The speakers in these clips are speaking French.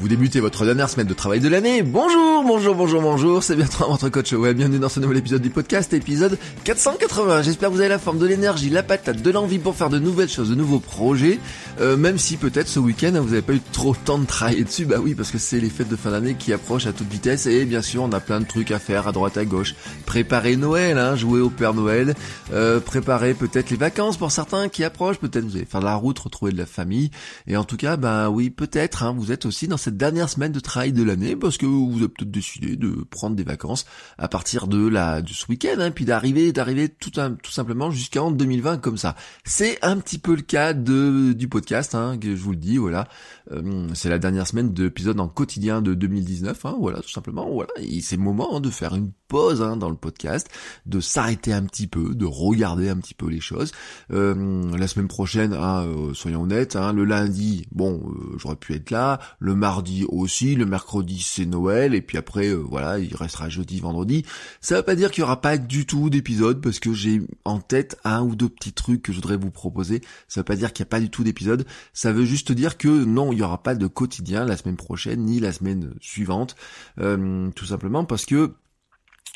Vous débutez votre dernière semaine de travail de l'année. Bonjour, bonjour, bonjour, bonjour. C'est Bertrand, votre coach web. Bienvenue dans ce nouvel épisode du podcast, épisode 480. J'espère que vous avez la forme de l'énergie, la patate, de l'envie pour faire de nouvelles choses, de nouveaux projets. Euh, même si peut-être ce week-end, vous n'avez pas eu trop de temps de travailler dessus. Bah oui, parce que c'est les fêtes de fin d'année qui approchent à toute vitesse. Et bien sûr, on a plein de trucs à faire à droite, à gauche. Préparer Noël, hein, jouer au Père Noël. Euh, préparer peut-être les vacances pour certains qui approchent. Peut-être vous allez faire de la route, retrouver de la famille. Et en tout cas, bah oui, peut-être, hein, vous êtes aussi dans cette dernière semaine de travail de l'année parce que vous avez peut-être décidé de prendre des vacances à partir de la de ce week-end, hein, puis d'arriver d'arriver tout, tout simplement jusqu'en 2020 comme ça. C'est un petit peu le cas de du podcast, hein, que je vous le dis, voilà. Euh, c'est la dernière semaine d'épisode en quotidien de 2019, hein, voilà, tout simplement, voilà. C'est le moment hein, de faire une pause hein, dans le podcast, de s'arrêter un petit peu, de regarder un petit peu les choses. Euh, la semaine prochaine, hein, euh, soyons honnêtes, le lundi, bon, euh, j'aurais pu être là, le mardi aussi, le mercredi c'est Noël, et puis après, euh, voilà, il restera jeudi, vendredi. Ça veut pas dire qu'il y aura pas du tout d'épisode, parce que j'ai en tête un ou deux petits trucs que je voudrais vous proposer. Ça veut pas dire qu'il n'y a pas du tout d'épisode, ça veut juste dire que non, il y aura pas de quotidien la semaine prochaine, ni la semaine suivante, tout simplement parce que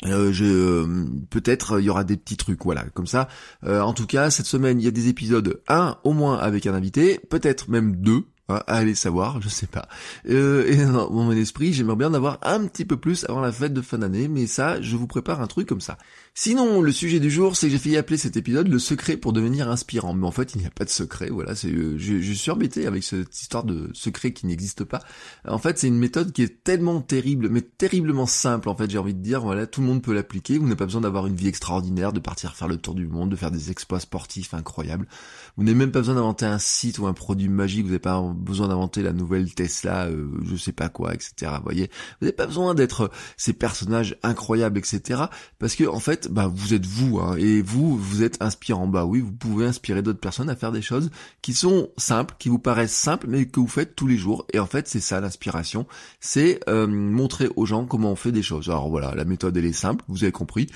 euh, euh, peut-être il y aura des petits trucs voilà comme ça euh, en tout cas cette semaine il y a des épisodes un au moins avec un invité peut-être même deux hein, allez savoir, je sais pas. Euh, et dans mon esprit, j'aimerais bien en avoir un petit peu plus avant la fête de fin d'année, mais ça, je vous prépare un truc comme ça. Sinon, le sujet du jour, c'est que j'ai failli appeler cet épisode le secret pour devenir inspirant. Mais en fait, il n'y a pas de secret. Voilà, c'est, euh, je, je, suis embêté avec cette histoire de secret qui n'existe pas. En fait, c'est une méthode qui est tellement terrible, mais terriblement simple. En fait, j'ai envie de dire, voilà, tout le monde peut l'appliquer. Vous n'avez pas besoin d'avoir une vie extraordinaire, de partir faire le tour du monde, de faire des exploits sportifs incroyables. Vous n'avez même pas besoin d'inventer un site ou un produit magique. Vous n'avez pas besoin d'inventer la nouvelle Tesla, euh, je sais pas quoi, etc. Vous voyez, vous n'avez pas besoin d'être ces personnages incroyables, etc. Parce que en fait bah vous êtes vous, hein, et vous, vous êtes inspirant. Bah oui, vous pouvez inspirer d'autres personnes à faire des choses qui sont simples, qui vous paraissent simples, mais que vous faites tous les jours. Et en fait, c'est ça l'inspiration, c'est euh, montrer aux gens comment on fait des choses. Alors voilà, la méthode elle est simple, vous avez compris.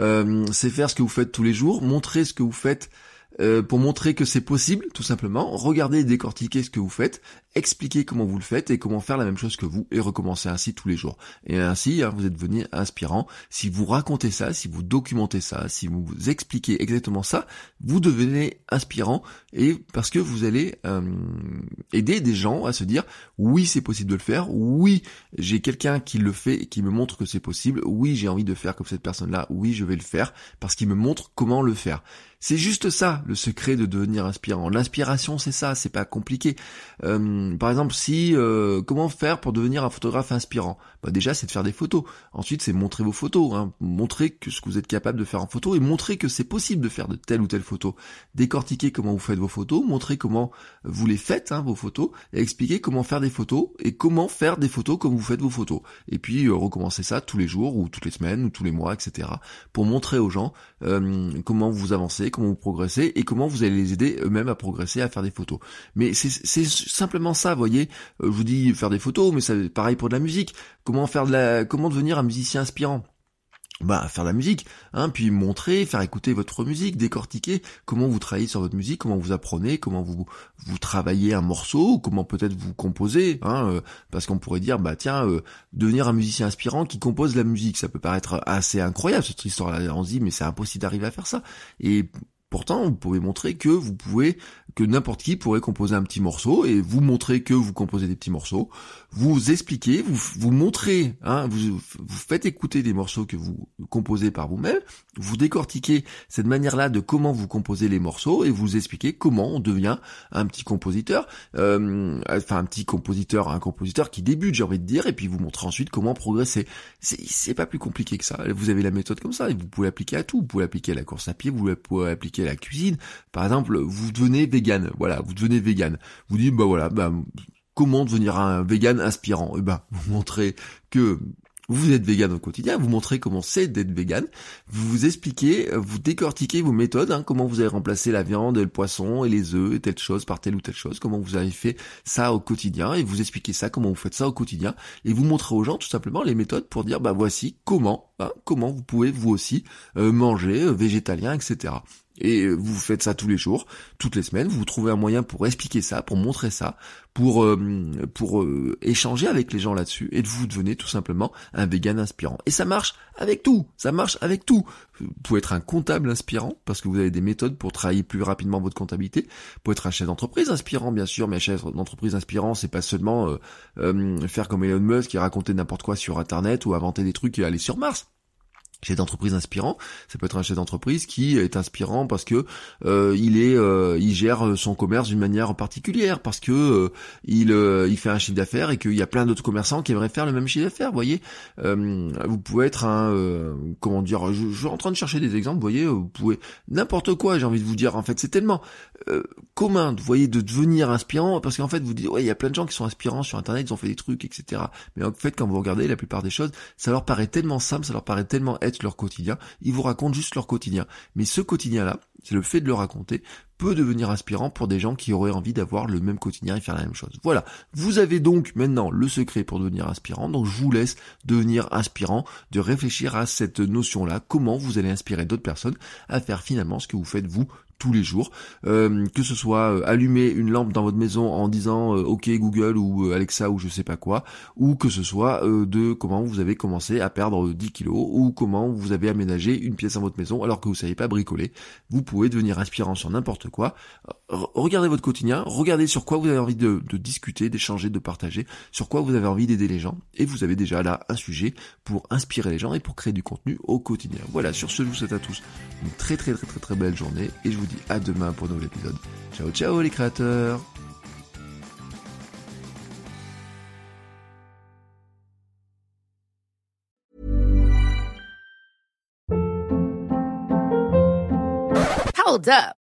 Euh, c'est faire ce que vous faites tous les jours, montrer ce que vous faites euh, pour montrer que c'est possible, tout simplement. Regardez et décortiquer ce que vous faites, expliquer comment vous le faites et comment faire la même chose que vous et recommencer ainsi tous les jours. Et ainsi, hein, vous êtes devenu inspirant. Si vous racontez ça, si vous documentez ça, si vous expliquez exactement ça, vous devenez inspirant et parce que vous allez euh, aider des gens à se dire oui c'est possible de le faire, oui j'ai quelqu'un qui le fait et qui me montre que c'est possible, oui j'ai envie de faire comme cette personne-là, oui je vais le faire parce qu'il me montre comment le faire. C'est juste ça, le secret de devenir inspirant. L'inspiration, c'est ça, c'est pas compliqué. Euh, par exemple, si euh, comment faire pour devenir un photographe inspirant? Bah Déjà, c'est de faire des photos. Ensuite, c'est montrer vos photos, hein. montrer que ce que vous êtes capable de faire en photo et montrer que c'est possible de faire de telle ou telle photo. Décortiquer comment vous faites vos photos, montrer comment vous les faites, hein, vos photos, et expliquer comment faire des photos et comment faire des photos comme vous faites vos photos. Et puis, euh, recommencer ça tous les jours ou toutes les semaines ou tous les mois, etc. pour montrer aux gens comment vous avancez comment vous progressez et comment vous allez les aider eux-mêmes à progresser, à faire des photos. Mais c'est simplement ça, vous voyez. Euh, je vous dis faire des photos, mais c'est pareil pour de la musique. Comment faire de la, comment devenir un musicien inspirant? Bah faire la musique, hein, puis montrer, faire écouter votre musique, décortiquer comment vous travaillez sur votre musique, comment vous apprenez, comment vous vous travaillez un morceau, comment peut-être vous composez, hein, euh, parce qu'on pourrait dire bah tiens euh, devenir un musicien inspirant qui compose la musique, ça peut paraître assez incroyable cette histoire-là, on se dit mais c'est impossible d'arriver à faire ça, et Pourtant, vous pouvez montrer que vous pouvez, que n'importe qui pourrait composer un petit morceau et vous montrer que vous composez des petits morceaux. Vous expliquez, vous vous montrez, hein, vous, vous faites écouter des morceaux que vous composez par vous-même. Vous décortiquez cette manière-là de comment vous composez les morceaux et vous expliquez comment on devient un petit compositeur, euh, enfin un petit compositeur, un compositeur qui débute, j'ai envie de dire, et puis vous montrez ensuite comment progresser. C'est pas plus compliqué que ça. Vous avez la méthode comme ça et vous pouvez l'appliquer à tout. Vous pouvez l'appliquer à la course à pied, vous pouvez l'appliquer à la cuisine. Par exemple, vous devenez Voilà, vous devenez vegan. Vous dites, bah voilà, bah comment devenir un vegan inspirant? Eh ben, vous montrez que vous êtes vegan au quotidien, vous montrez comment c'est d'être vegan, vous vous expliquez, vous décortiquez vos méthodes, hein, comment vous avez remplacé la viande, le poisson et les œufs et telle chose par telle ou telle chose, comment vous avez fait ça au quotidien et vous expliquez ça, comment vous faites ça au quotidien et vous montrez aux gens tout simplement les méthodes pour dire bah voici comment, hein, comment vous pouvez vous aussi euh, manger euh, végétalien, etc. Et vous faites ça tous les jours, toutes les semaines, vous trouvez un moyen pour expliquer ça, pour montrer ça, pour euh, pour euh, échanger avec les gens là-dessus et vous devenez tout simplement un vegan inspirant. Et ça marche avec tout, ça marche avec tout. Vous pouvez être un comptable inspirant parce que vous avez des méthodes pour travailler plus rapidement votre comptabilité. Vous pouvez être un chef d'entreprise inspirant bien sûr, mais un chef d'entreprise inspirant c'est pas seulement euh, faire comme Elon Musk qui racontait n'importe quoi sur internet ou inventer des trucs et aller sur Mars chef d'entreprise inspirant, ça peut être un chef d'entreprise qui est inspirant parce que euh, il est, euh, il gère son commerce d'une manière particulière, parce que euh, il, il fait un chiffre d'affaires et qu'il y a plein d'autres commerçants qui aimeraient faire le même chiffre d'affaires. Vous voyez, vous pouvez être un, comment dire, je, je, suis en train de chercher des exemples. Vous voyez, vous pouvez n'importe quoi. J'ai envie de vous dire, en fait, c'est tellement commun, vous voyez, de devenir inspirant, parce qu'en fait, vous dites, ouais, il y a plein de gens qui sont inspirants sur Internet, ils ont fait des trucs, etc. Mais en fait, quand vous regardez la plupart des choses, ça leur paraît tellement simple, ça leur paraît tellement être leur quotidien, ils vous racontent juste leur quotidien. Mais ce quotidien-là, c'est le fait de le raconter, peut devenir inspirant pour des gens qui auraient envie d'avoir le même quotidien et faire la même chose. Voilà, vous avez donc maintenant le secret pour devenir inspirant, donc je vous laisse devenir inspirant, de réfléchir à cette notion-là, comment vous allez inspirer d'autres personnes à faire finalement ce que vous faites vous tous les jours, euh, que ce soit euh, allumer une lampe dans votre maison en disant euh, OK Google ou Alexa ou je sais pas quoi, ou que ce soit de comment vous avez commencé à perdre 10 kilos ou comment vous avez aménagé une pièce dans votre maison alors que vous savez pas bricoler. Vous pouvez devenir inspirant sur n'importe quoi. regardez votre quotidien, regardez sur quoi vous avez envie de, de discuter, d'échanger, de partager, sur quoi vous avez envie d'aider les gens, et vous avez déjà là un sujet pour inspirer les gens et pour créer du contenu au quotidien. Voilà, sur ce, je vous souhaite à tous une très très très très très belle journée et je vous dis à demain pour un nouvel épisode. Ciao ciao les créateurs Hold up.